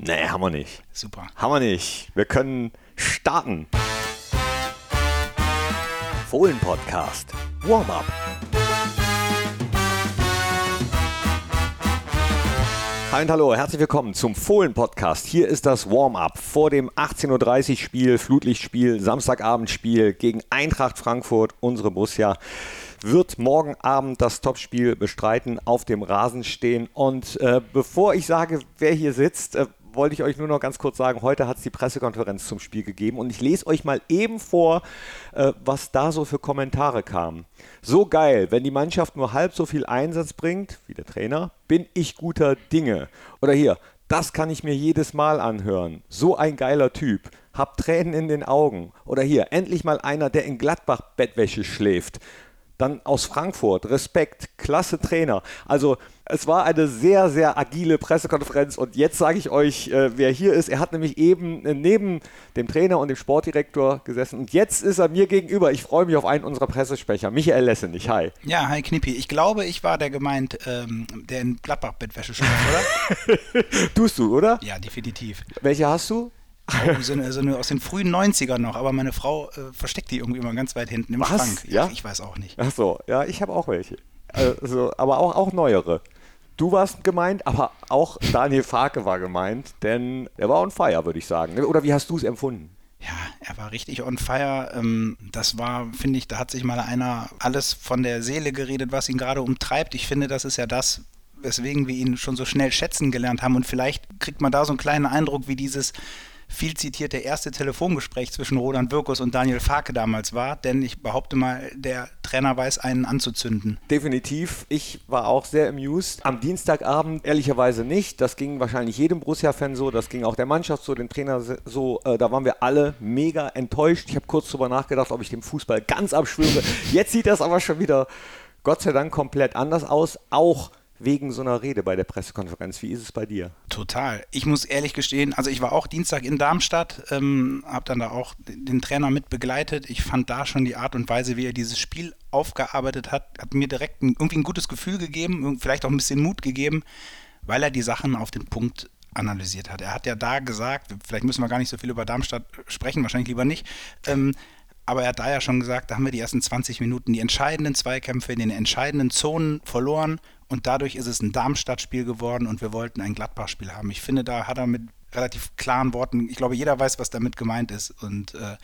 Nee, haben wir nicht. Super. Haben wir nicht. Wir können starten. Fohlen Podcast. Warm-up. Hi und hallo, herzlich willkommen zum Fohlen Podcast. Hier ist das Warm-up vor dem 18.30 Uhr Spiel, Flutlichtspiel, Samstagabendspiel gegen Eintracht Frankfurt. Unsere Borussia wird morgen Abend das Topspiel bestreiten, auf dem Rasen stehen. Und äh, bevor ich sage, wer hier sitzt, äh, wollte ich euch nur noch ganz kurz sagen, heute hat es die Pressekonferenz zum Spiel gegeben und ich lese euch mal eben vor, äh, was da so für Kommentare kamen. So geil, wenn die Mannschaft nur halb so viel Einsatz bringt wie der Trainer, bin ich guter Dinge. Oder hier, das kann ich mir jedes Mal anhören. So ein geiler Typ. Hab Tränen in den Augen. Oder hier, endlich mal einer, der in Gladbach Bettwäsche schläft. Dann aus Frankfurt, Respekt, klasse Trainer. Also es war eine sehr, sehr agile Pressekonferenz und jetzt sage ich euch, äh, wer hier ist. Er hat nämlich eben äh, neben dem Trainer und dem Sportdirektor gesessen und jetzt ist er mir gegenüber. Ich freue mich auf einen unserer Pressesprecher, Michael Lessenich. Hi. Ja, hi Knippi. Ich glaube, ich war der gemeint, ähm, der in Gladbach-Bettwäsche schläft, oder? Tust du, oder? ja, definitiv. Welche hast du? So, eine, so eine aus den frühen 90ern noch, aber meine Frau äh, versteckt die irgendwie immer ganz weit hinten im Was? Schrank. Ja? Ich, ich weiß auch nicht. Ach so, ja, ich habe auch welche. Also, aber auch, auch neuere. Du warst gemeint, aber auch Daniel Farke war gemeint, denn er war on fire, würde ich sagen. Oder wie hast du es empfunden? Ja, er war richtig on fire. Ähm, das war, finde ich, da hat sich mal einer alles von der Seele geredet, was ihn gerade umtreibt. Ich finde, das ist ja das, weswegen wir ihn schon so schnell schätzen gelernt haben. Und vielleicht kriegt man da so einen kleinen Eindruck, wie dieses viel zitierte erste Telefongespräch zwischen Roland Wirkus und Daniel Farke damals war. Denn ich behaupte mal, der Trainer weiß, einen anzuzünden. Definitiv. Ich war auch sehr amused. Am Dienstagabend ehrlicherweise nicht. Das ging wahrscheinlich jedem Borussia-Fan so. Das ging auch der Mannschaft so, dem Trainer so. Äh, da waren wir alle mega enttäuscht. Ich habe kurz drüber nachgedacht, ob ich dem Fußball ganz abschwöre. Jetzt sieht das aber schon wieder, Gott sei Dank, komplett anders aus. Auch wegen so einer Rede bei der Pressekonferenz. Wie ist es bei dir? Total. Ich muss ehrlich gestehen, also ich war auch Dienstag in Darmstadt, ähm, habe dann da auch den Trainer mit begleitet. Ich fand da schon die Art und Weise, wie er dieses Spiel aufgearbeitet hat, hat mir direkt ein, irgendwie ein gutes Gefühl gegeben, vielleicht auch ein bisschen Mut gegeben, weil er die Sachen auf den Punkt analysiert hat. Er hat ja da gesagt, vielleicht müssen wir gar nicht so viel über Darmstadt sprechen, wahrscheinlich lieber nicht. Ähm, aber er hat da ja schon gesagt, da haben wir die ersten 20 Minuten die entscheidenden Zweikämpfe in den entscheidenden Zonen verloren und dadurch ist es ein Darmstadt-Spiel geworden und wir wollten ein Gladbach-Spiel haben. Ich finde, da hat er mit relativ klaren Worten, ich glaube, jeder weiß, was damit gemeint ist und äh,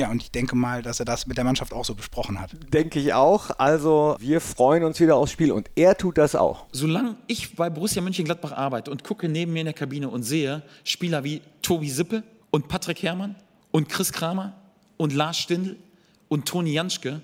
ja, und ich denke mal, dass er das mit der Mannschaft auch so besprochen hat. Denke ich auch. Also, wir freuen uns wieder aufs Spiel und er tut das auch. Solange ich bei Borussia Mönchengladbach arbeite und gucke neben mir in der Kabine und sehe Spieler wie Tobi Sippe und Patrick Herrmann und Chris Kramer und Lars Stindl und Toni Janschke,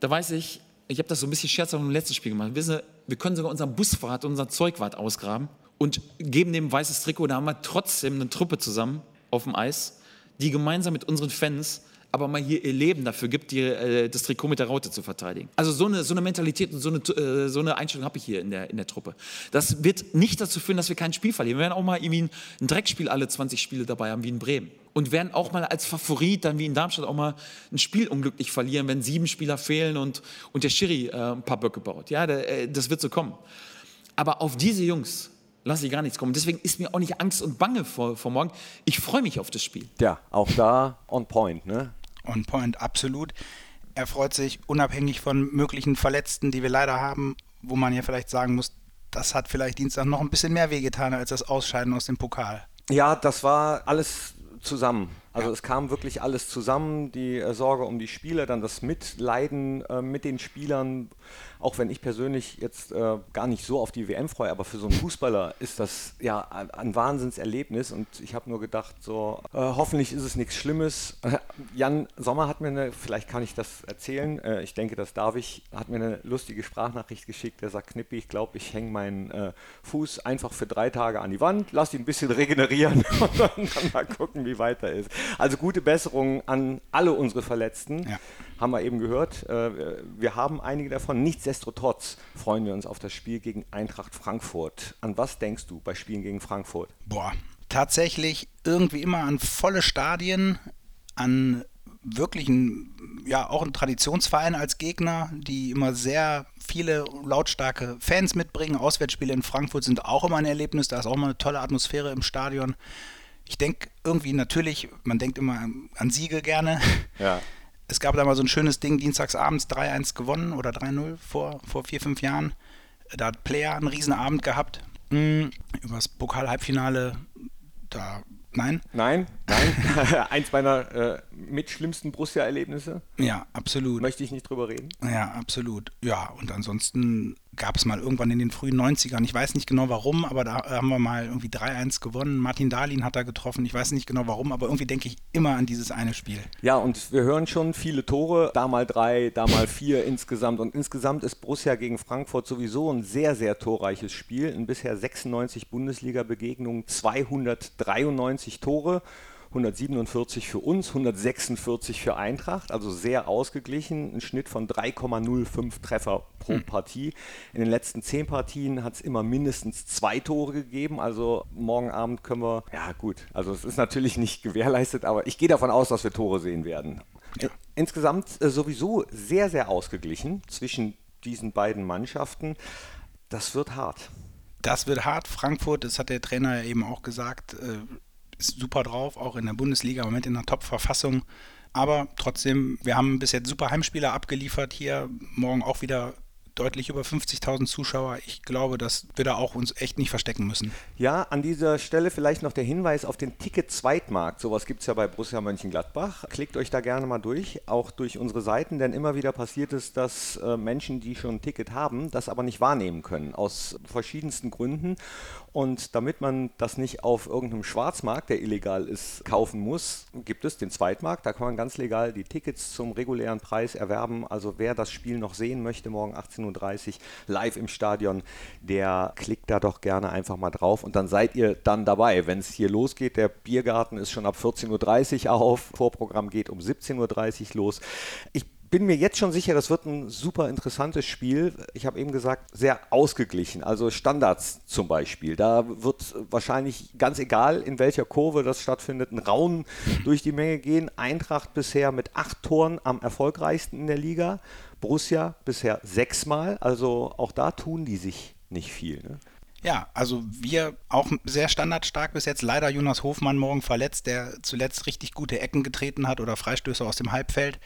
da weiß ich, ich habe das so ein bisschen scherzhaft im letzten Spiel gemacht. Wissen Sie, wir können sogar unseren Busfahrt, unseren Zeugwart ausgraben und geben dem weißes Trikot. Da haben wir trotzdem eine Truppe zusammen auf dem Eis, die gemeinsam mit unseren Fans aber mal hier ihr Leben dafür gibt, die, äh, das Trikot mit der Raute zu verteidigen. Also so eine, so eine Mentalität und so eine, äh, so eine Einstellung habe ich hier in der, in der Truppe. Das wird nicht dazu führen, dass wir kein Spiel verlieren. Wir werden auch mal irgendwie ein, ein Dreckspiel alle 20 Spiele dabei haben, wie in Bremen. Und werden auch mal als Favorit, dann wie in Darmstadt, auch mal ein Spiel unglücklich verlieren, wenn sieben Spieler fehlen und, und der Schiri äh, ein paar Böcke baut. Ja, der, äh, das wird so kommen. Aber auf diese Jungs lasse ich gar nichts kommen. Deswegen ist mir auch nicht Angst und Bange vor, vor morgen. Ich freue mich auf das Spiel. Ja, auch da on point, ne? On point, absolut. Er freut sich unabhängig von möglichen Verletzten, die wir leider haben, wo man ja vielleicht sagen muss, das hat vielleicht Dienstag noch ein bisschen mehr wehgetan als das Ausscheiden aus dem Pokal. Ja, das war alles zusammen. Also es kam wirklich alles zusammen, die äh, Sorge um die Spieler, dann das Mitleiden äh, mit den Spielern, auch wenn ich persönlich jetzt äh, gar nicht so auf die WM freue, aber für so einen Fußballer ist das ja ein, Wahnsinnserlebnis und ich habe nur gedacht, so äh, hoffentlich ist es nichts Schlimmes. Jan Sommer hat mir eine, vielleicht kann ich das erzählen, äh, ich denke, das darf ich, hat mir eine lustige Sprachnachricht geschickt, der sagt, Knippi, ich glaube, ich hänge meinen äh, Fuß einfach für drei Tage an die Wand, lass ihn ein bisschen regenerieren und dann, dann mal gucken, wie weiter ist. Also gute Besserung an alle unsere Verletzten. Ja. Haben wir eben gehört. Äh, Wir haben einige davon. Nichtsdestotrotz freuen wir uns auf das Spiel gegen Eintracht Frankfurt. An was denkst du bei Spielen gegen Frankfurt? Boah, tatsächlich irgendwie immer an volle Stadien, an wirklichen ja auch ein Traditionsverein als Gegner, die immer sehr viele lautstarke Fans mitbringen. Auswärtsspiele in Frankfurt sind auch immer ein Erlebnis, da ist auch immer eine tolle Atmosphäre im Stadion. Ich denke irgendwie natürlich, man denkt immer an Siege gerne. Ja. Es gab da mal so ein schönes Ding, dienstagsabends 3-1 gewonnen oder 3-0 vor, vor vier, fünf Jahren. Da hat Player einen Riesenabend gehabt. Mhm. Übers Pokal-Halbfinale, da Nein? Nein, nein. Eins meiner äh, mit schlimmsten Borussia-Erlebnisse. Ja, absolut. Möchte ich nicht drüber reden. Ja, absolut. Ja, und ansonsten gab es mal irgendwann in den frühen 90ern, ich weiß nicht genau warum, aber da haben wir mal irgendwie 3-1 gewonnen. Martin Dahlin hat da getroffen, ich weiß nicht genau warum, aber irgendwie denke ich immer an dieses eine Spiel. Ja, und wir hören schon viele Tore, da mal drei, da mal vier insgesamt. Und insgesamt ist Borussia gegen Frankfurt sowieso ein sehr, sehr torreiches Spiel. In bisher 96 Bundesliga-Begegnungen, 293 Tore. 147 für uns, 146 für Eintracht, also sehr ausgeglichen, ein Schnitt von 3,05 Treffer pro hm. Partie. In den letzten zehn Partien hat es immer mindestens zwei Tore gegeben, also morgen Abend können wir, ja gut, also es ist natürlich nicht gewährleistet, aber ich gehe davon aus, dass wir Tore sehen werden. Ja. Insgesamt äh, sowieso sehr, sehr ausgeglichen zwischen diesen beiden Mannschaften. Das wird hart. Das wird hart. Frankfurt, das hat der Trainer ja eben auch gesagt, äh, ist super drauf, auch in der Bundesliga im Moment in einer Top-Verfassung. Aber trotzdem, wir haben bis jetzt super Heimspieler abgeliefert hier. Morgen auch wieder deutlich über 50.000 Zuschauer. Ich glaube, dass wir da auch uns echt nicht verstecken müssen. Ja, an dieser Stelle vielleicht noch der Hinweis auf den Ticket-Zweitmarkt. Sowas gibt es ja bei Borussia Mönchengladbach. Klickt euch da gerne mal durch, auch durch unsere Seiten, denn immer wieder passiert es, dass äh, Menschen, die schon ein Ticket haben, das aber nicht wahrnehmen können, aus verschiedensten Gründen. Und damit man das nicht auf irgendeinem Schwarzmarkt, der illegal ist, kaufen muss, gibt es den Zweitmarkt. Da kann man ganz legal die Tickets zum regulären Preis erwerben. Also wer das Spiel noch sehen möchte, morgen 18.30 Uhr live im Stadion, der klickt da doch gerne einfach mal drauf und dann seid ihr dann dabei. Wenn es hier losgeht, der Biergarten ist schon ab 14.30 Uhr auf, Vorprogramm geht um 17.30 Uhr los. Ich bin mir jetzt schon sicher, das wird ein super interessantes Spiel. Ich habe eben gesagt, sehr ausgeglichen. Also Standards zum Beispiel. Da wird wahrscheinlich ganz egal, in welcher Kurve das stattfindet, ein Raun durch die Menge gehen. Eintracht bisher mit acht Toren am erfolgreichsten in der Liga. Borussia bisher sechsmal. Also auch da tun die sich nicht viel. Ne? Ja, also wir auch sehr standardstark bis jetzt. Leider Jonas Hofmann morgen verletzt, der zuletzt richtig gute Ecken getreten hat oder Freistöße aus dem Halbfeld.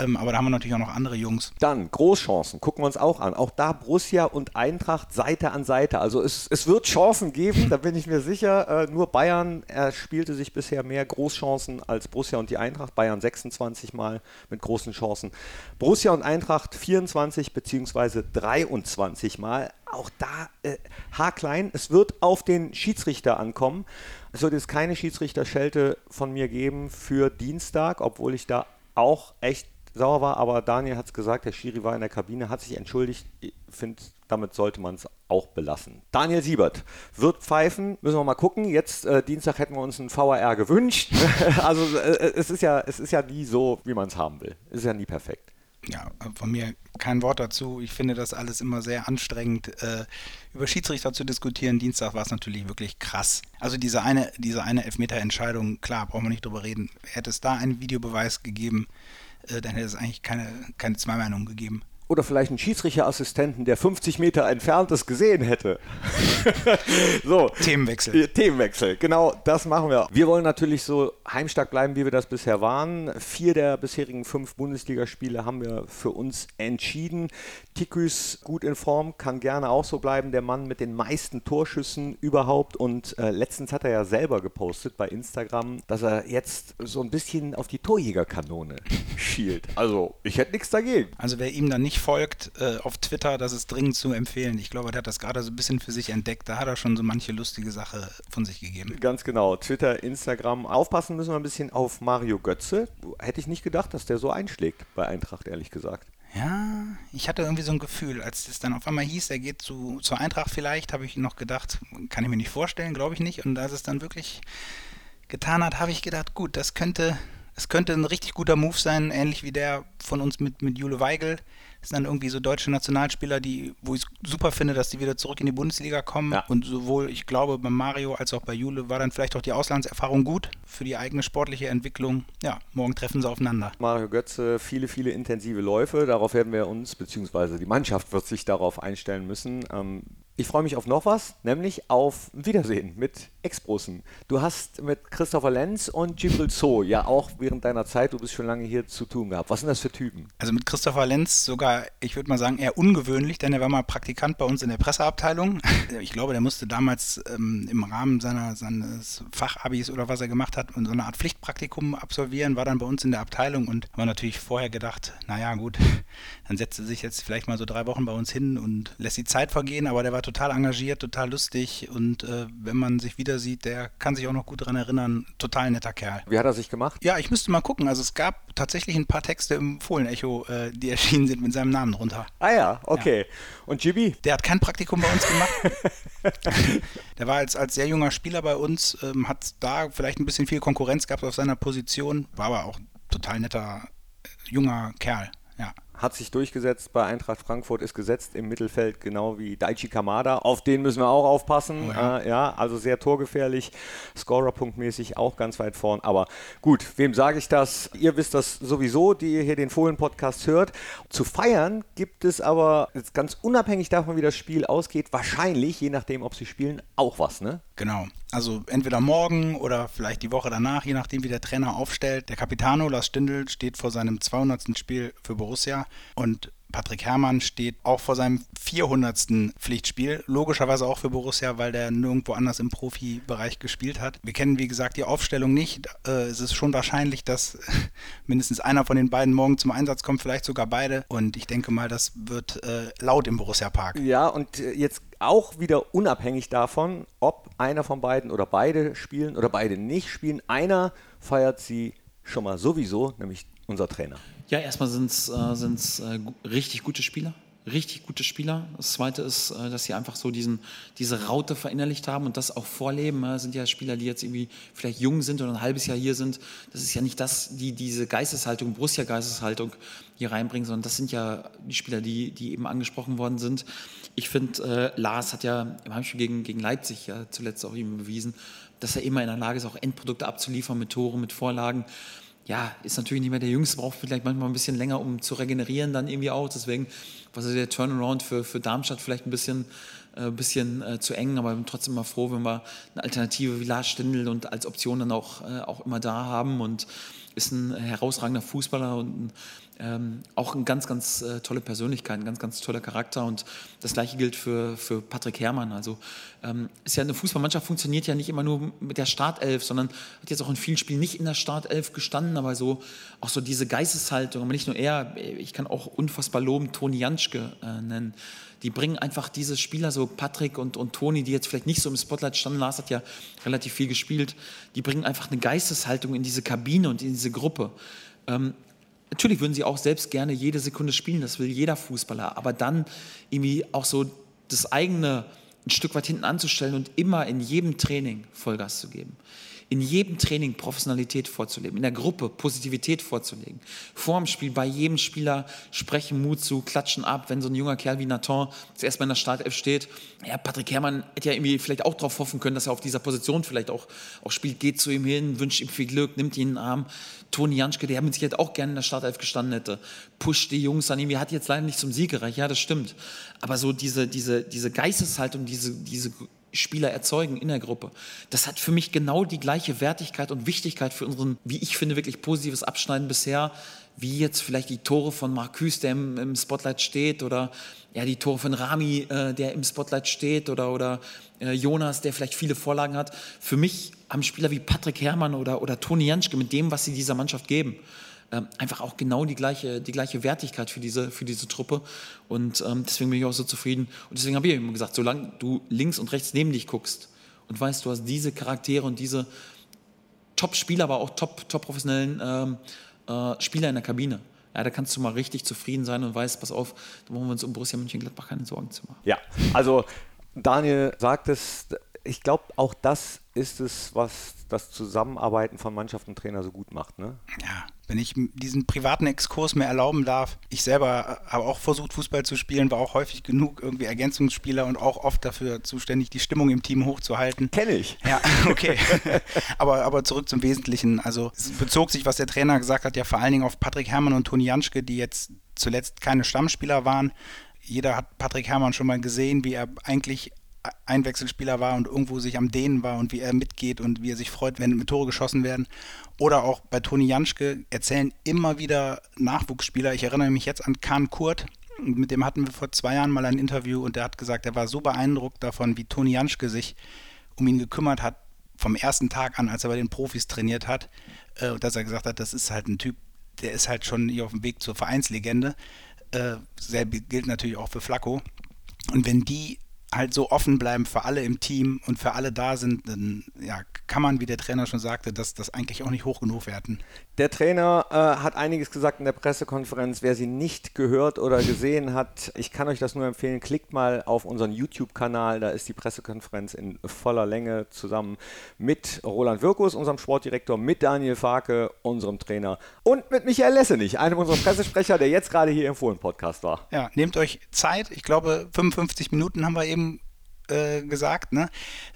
Ähm, aber da haben wir natürlich auch noch andere Jungs. Dann Großchancen, gucken wir uns auch an. Auch da Borussia und Eintracht Seite an Seite. Also es, es wird Chancen geben, da bin ich mir sicher. Äh, nur Bayern erspielte sich bisher mehr Großchancen als Borussia und die Eintracht. Bayern 26 Mal mit großen Chancen. Borussia und Eintracht 24 bzw. 23 Mal. Auch da äh, haarklein. Es wird auf den Schiedsrichter ankommen. Es wird jetzt keine Schiedsrichterschelte von mir geben für Dienstag, obwohl ich da auch echt sauer war, aber Daniel hat es gesagt, der Schiri war in der Kabine, hat sich entschuldigt. Ich finde, damit sollte man es auch belassen. Daniel Siebert wird pfeifen, müssen wir mal gucken. Jetzt äh, Dienstag hätten wir uns einen VAR gewünscht. also äh, es, ist ja, es ist ja nie so, wie man es haben will. Es ist ja nie perfekt. Ja, von mir kein Wort dazu. Ich finde das alles immer sehr anstrengend, äh, über Schiedsrichter zu diskutieren. Dienstag war es natürlich wirklich krass. Also diese eine, diese eine Elfmeter-Entscheidung, klar, brauchen wir nicht drüber reden. Hätte es da einen Videobeweis gegeben, äh, dann hätte es eigentlich keine, keine Zweimeinung gegeben. Oder vielleicht einen Schiedsrichterassistenten, der 50 Meter entfernt es gesehen hätte. so. Themenwechsel. Themenwechsel, genau, das machen wir. Wir wollen natürlich so heimstark bleiben, wie wir das bisher waren. Vier der bisherigen fünf Bundesligaspiele haben wir für uns entschieden. Tiküs gut in Form, kann gerne auch so bleiben. Der Mann mit den meisten Torschüssen überhaupt. Und äh, letztens hat er ja selber gepostet bei Instagram, dass er jetzt so ein bisschen auf die Torjägerkanone schielt. Also, ich hätte nichts dagegen. Also, wer ihm dann nicht folgt äh, auf Twitter, das ist dringend zu empfehlen. Ich glaube, der hat das gerade so ein bisschen für sich entdeckt. Da hat er schon so manche lustige Sache von sich gegeben. Ganz genau. Twitter, Instagram. Aufpassen müssen wir ein bisschen auf Mario Götze. Hätte ich nicht gedacht, dass der so einschlägt bei Eintracht, ehrlich gesagt. Ja, ich hatte irgendwie so ein Gefühl, als es dann auf einmal hieß, er geht zu, zur Eintracht vielleicht, habe ich noch gedacht, kann ich mir nicht vorstellen, glaube ich nicht. Und als es dann wirklich getan hat, habe ich gedacht, gut, das könnte, das könnte ein richtig guter Move sein, ähnlich wie der von uns mit, mit Jule Weigel sind dann irgendwie so deutsche Nationalspieler, die, wo ich super finde, dass die wieder zurück in die Bundesliga kommen. Ja. Und sowohl, ich glaube, bei Mario als auch bei Jule war dann vielleicht auch die Auslandserfahrung gut für die eigene sportliche Entwicklung. Ja, morgen treffen sie aufeinander. Mario Götze, viele, viele intensive Läufe. Darauf werden wir uns, beziehungsweise die Mannschaft wird sich darauf einstellen müssen. Ähm, ich freue mich auf noch was, nämlich auf Wiedersehen mit Ex-Brussen. Du hast mit Christopher Lenz und Jibril So ja auch während deiner Zeit, du bist schon lange hier, zu tun gehabt. Was sind das für Typen? Also mit Christopher Lenz sogar, ich würde mal sagen, eher ungewöhnlich, denn er war mal Praktikant bei uns in der Presseabteilung. Ich glaube, der musste damals ähm, im Rahmen seiner, seines Fachabis oder was er gemacht hat, so eine Art Pflichtpraktikum absolvieren, war dann bei uns in der Abteilung und war natürlich vorher gedacht, naja gut, dann setzt er sich jetzt vielleicht mal so drei Wochen bei uns hin und lässt die Zeit vergehen, aber der war total engagiert, total lustig und äh, wenn man sich wieder sieht, der kann sich auch noch gut daran erinnern, total netter Kerl. Wie hat er sich gemacht? Ja, ich müsste mal gucken. Also es gab tatsächlich ein paar Texte im Fohlenecho, äh, die erschienen sind mit seinem Namen drunter. Ah ja, okay. Ja. Und Gibi? Der hat kein Praktikum bei uns gemacht. der war als, als sehr junger Spieler bei uns, ähm, hat da vielleicht ein bisschen viel Konkurrenz gehabt auf seiner Position, war aber auch total netter äh, junger Kerl hat sich durchgesetzt bei Eintracht Frankfurt, ist gesetzt im Mittelfeld, genau wie Daichi Kamada. Auf den müssen wir auch aufpassen. Ja. Äh, ja. also sehr torgefährlich, Scorerpunktmäßig auch ganz weit vorn. Aber gut, wem sage ich das? Ihr wisst das sowieso, die ihr hier den Fohlen-Podcast hört. Zu feiern gibt es aber jetzt ganz unabhängig davon, wie das Spiel ausgeht, wahrscheinlich, je nachdem, ob sie spielen, auch was, ne? Genau. Also entweder morgen oder vielleicht die Woche danach, je nachdem, wie der Trainer aufstellt. Der Capitano Lars Stindl steht vor seinem 200. Spiel für Borussia und Patrick Herrmann steht auch vor seinem 400. Pflichtspiel. Logischerweise auch für Borussia, weil der nirgendwo anders im Profibereich gespielt hat. Wir kennen, wie gesagt, die Aufstellung nicht. Äh, es ist schon wahrscheinlich, dass mindestens einer von den beiden morgen zum Einsatz kommt, vielleicht sogar beide. Und ich denke mal, das wird äh, laut im Borussia Park. Ja, und äh, jetzt auch wieder unabhängig davon, ob einer von beiden oder beide spielen oder beide nicht spielen. Einer feiert sie schon mal sowieso, nämlich unser Trainer. Ja, erstmal sind es äh, äh, richtig gute Spieler. Richtig gute Spieler. Das zweite ist, äh, dass sie einfach so diesen, diese Raute verinnerlicht haben und das auch vorleben. Das sind ja Spieler, die jetzt irgendwie vielleicht jung sind oder ein halbes Jahr hier sind. Das ist ja nicht das, die diese Geisteshaltung, Borussia-Geisteshaltung hier reinbringen, sondern das sind ja die Spieler, die, die eben angesprochen worden sind. Ich finde, äh, Lars hat ja im Heimspiel gegen, gegen Leipzig ja zuletzt auch ihm bewiesen, dass er immer in der Lage ist, auch Endprodukte abzuliefern mit Toren, mit Vorlagen ja, ist natürlich nicht mehr der Jüngste, braucht vielleicht manchmal ein bisschen länger, um zu regenerieren dann irgendwie auch. Deswegen war der Turnaround für, für Darmstadt vielleicht ein bisschen, äh, bisschen äh, zu eng, aber bin trotzdem mal froh, wenn wir eine Alternative wie Lars Stindl und als Option dann auch, äh, auch immer da haben und ist ein herausragender Fußballer und ein ähm, auch eine ganz, ganz äh, tolle Persönlichkeit, ein ganz, ganz toller Charakter. Und das Gleiche gilt für, für Patrick Herrmann. Also ähm, ist ja eine Fußballmannschaft funktioniert ja nicht immer nur mit der Startelf, sondern hat jetzt auch in vielen Spielen nicht in der Startelf gestanden, aber so auch so diese Geisteshaltung. Aber nicht nur er, ich kann auch unfassbar loben Toni Janschke äh, nennen. Die bringen einfach diese Spieler, so Patrick und, und Toni, die jetzt vielleicht nicht so im Spotlight standen, Lars hat ja relativ viel gespielt, die bringen einfach eine Geisteshaltung in diese Kabine und in diese Gruppe. Ähm, Natürlich würden sie auch selbst gerne jede Sekunde spielen, das will jeder Fußballer, aber dann irgendwie auch so das eigene ein Stück weit hinten anzustellen und immer in jedem Training Vollgas zu geben in jedem Training Professionalität vorzuleben, in der Gruppe Positivität vorzulegen. Vor dem Spiel bei jedem Spieler sprechen, Mut zu, klatschen ab, wenn so ein junger Kerl wie Nathan zuerst mal in der Startelf steht. Ja, Patrick Herrmann hätte ja irgendwie vielleicht auch darauf hoffen können, dass er auf dieser Position vielleicht auch, auch spielt, geht zu ihm hin, wünscht ihm viel Glück, nimmt ihn in den Arm. Toni Janschke, der mit Sicherheit auch gerne in der Startelf gestanden hätte, pusht die Jungs an ihm. Er hat jetzt leider nicht zum Sieg gereicht, ja, das stimmt. Aber so diese, diese, diese Geisteshaltung, diese, diese Spieler erzeugen in der Gruppe. Das hat für mich genau die gleiche Wertigkeit und Wichtigkeit für unseren, wie ich finde, wirklich positives Abschneiden bisher, wie jetzt vielleicht die Tore von Marcus, der im, im Spotlight steht, oder ja, die Tore von Rami, äh, der im Spotlight steht, oder, oder äh, Jonas, der vielleicht viele Vorlagen hat. Für mich haben Spieler wie Patrick Herrmann oder, oder Toni Janschke mit dem, was sie dieser Mannschaft geben, ähm, einfach auch genau die gleiche, die gleiche Wertigkeit für diese, für diese Truppe. Und ähm, deswegen bin ich auch so zufrieden. Und deswegen habe ich immer gesagt, solange du links und rechts neben dich guckst und weißt, du hast diese Charaktere und diese Top-Spieler, aber auch top-professionellen ähm, äh, Spieler in der Kabine, ja, da kannst du mal richtig zufrieden sein und weißt, pass auf, da brauchen wir uns um Borussia Mönchengladbach keine Sorgen zu machen. Ja, also Daniel sagt es, ich glaube, auch das ist es, was das Zusammenarbeiten von Mannschaft und Trainer so gut macht. Ne? Ja, wenn ich diesen privaten Exkurs mir erlauben darf. Ich selber habe auch versucht, Fußball zu spielen, war auch häufig genug irgendwie Ergänzungsspieler und auch oft dafür zuständig, die Stimmung im Team hochzuhalten. Kenne ich. Ja, okay. aber, aber zurück zum Wesentlichen. Also es bezog sich, was der Trainer gesagt hat, ja vor allen Dingen auf Patrick Herrmann und Toni Janschke, die jetzt zuletzt keine Stammspieler waren. Jeder hat Patrick Herrmann schon mal gesehen, wie er eigentlich Einwechselspieler war und irgendwo sich am Dehnen war und wie er mitgeht und wie er sich freut, wenn Tore geschossen werden. Oder auch bei Toni Janschke erzählen immer wieder Nachwuchsspieler. Ich erinnere mich jetzt an Kahn Kurt. Mit dem hatten wir vor zwei Jahren mal ein Interview und der hat gesagt, er war so beeindruckt davon, wie Toni Janschke sich um ihn gekümmert hat, vom ersten Tag an, als er bei den Profis trainiert hat, äh, dass er gesagt hat, das ist halt ein Typ, der ist halt schon hier auf dem Weg zur Vereinslegende. Äh, gilt natürlich auch für Flacco. Und wenn die halt so offen bleiben für alle im Team und für alle da sind, dann ja, kann man, wie der Trainer schon sagte, das, das eigentlich auch nicht hoch genug werten. Der Trainer äh, hat einiges gesagt in der Pressekonferenz. Wer sie nicht gehört oder gesehen hat, ich kann euch das nur empfehlen. Klickt mal auf unseren YouTube-Kanal. Da ist die Pressekonferenz in voller Länge zusammen mit Roland Wirkus, unserem Sportdirektor, mit Daniel Farke, unserem Trainer und mit Michael Lessenich, einem unserer Pressesprecher, der jetzt gerade hier im Fohlen-Podcast war. Ja, nehmt euch Zeit. Ich glaube, 55 Minuten haben wir eben äh, gesagt, ne?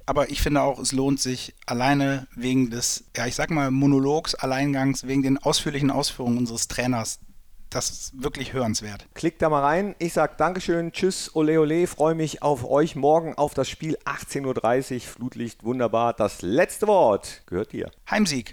Aber ich finde auch, es lohnt sich alleine wegen des, ja, ich sag mal, Monologs, Alleingangs, wegen den ausführlichen Ausführungen unseres Trainers. Das ist wirklich hörenswert. Klickt da mal rein. Ich sag Dankeschön, tschüss, ole ole, freue mich auf euch morgen auf das Spiel 18.30 Uhr, Flutlicht, wunderbar. Das letzte Wort gehört dir. Heimsieg.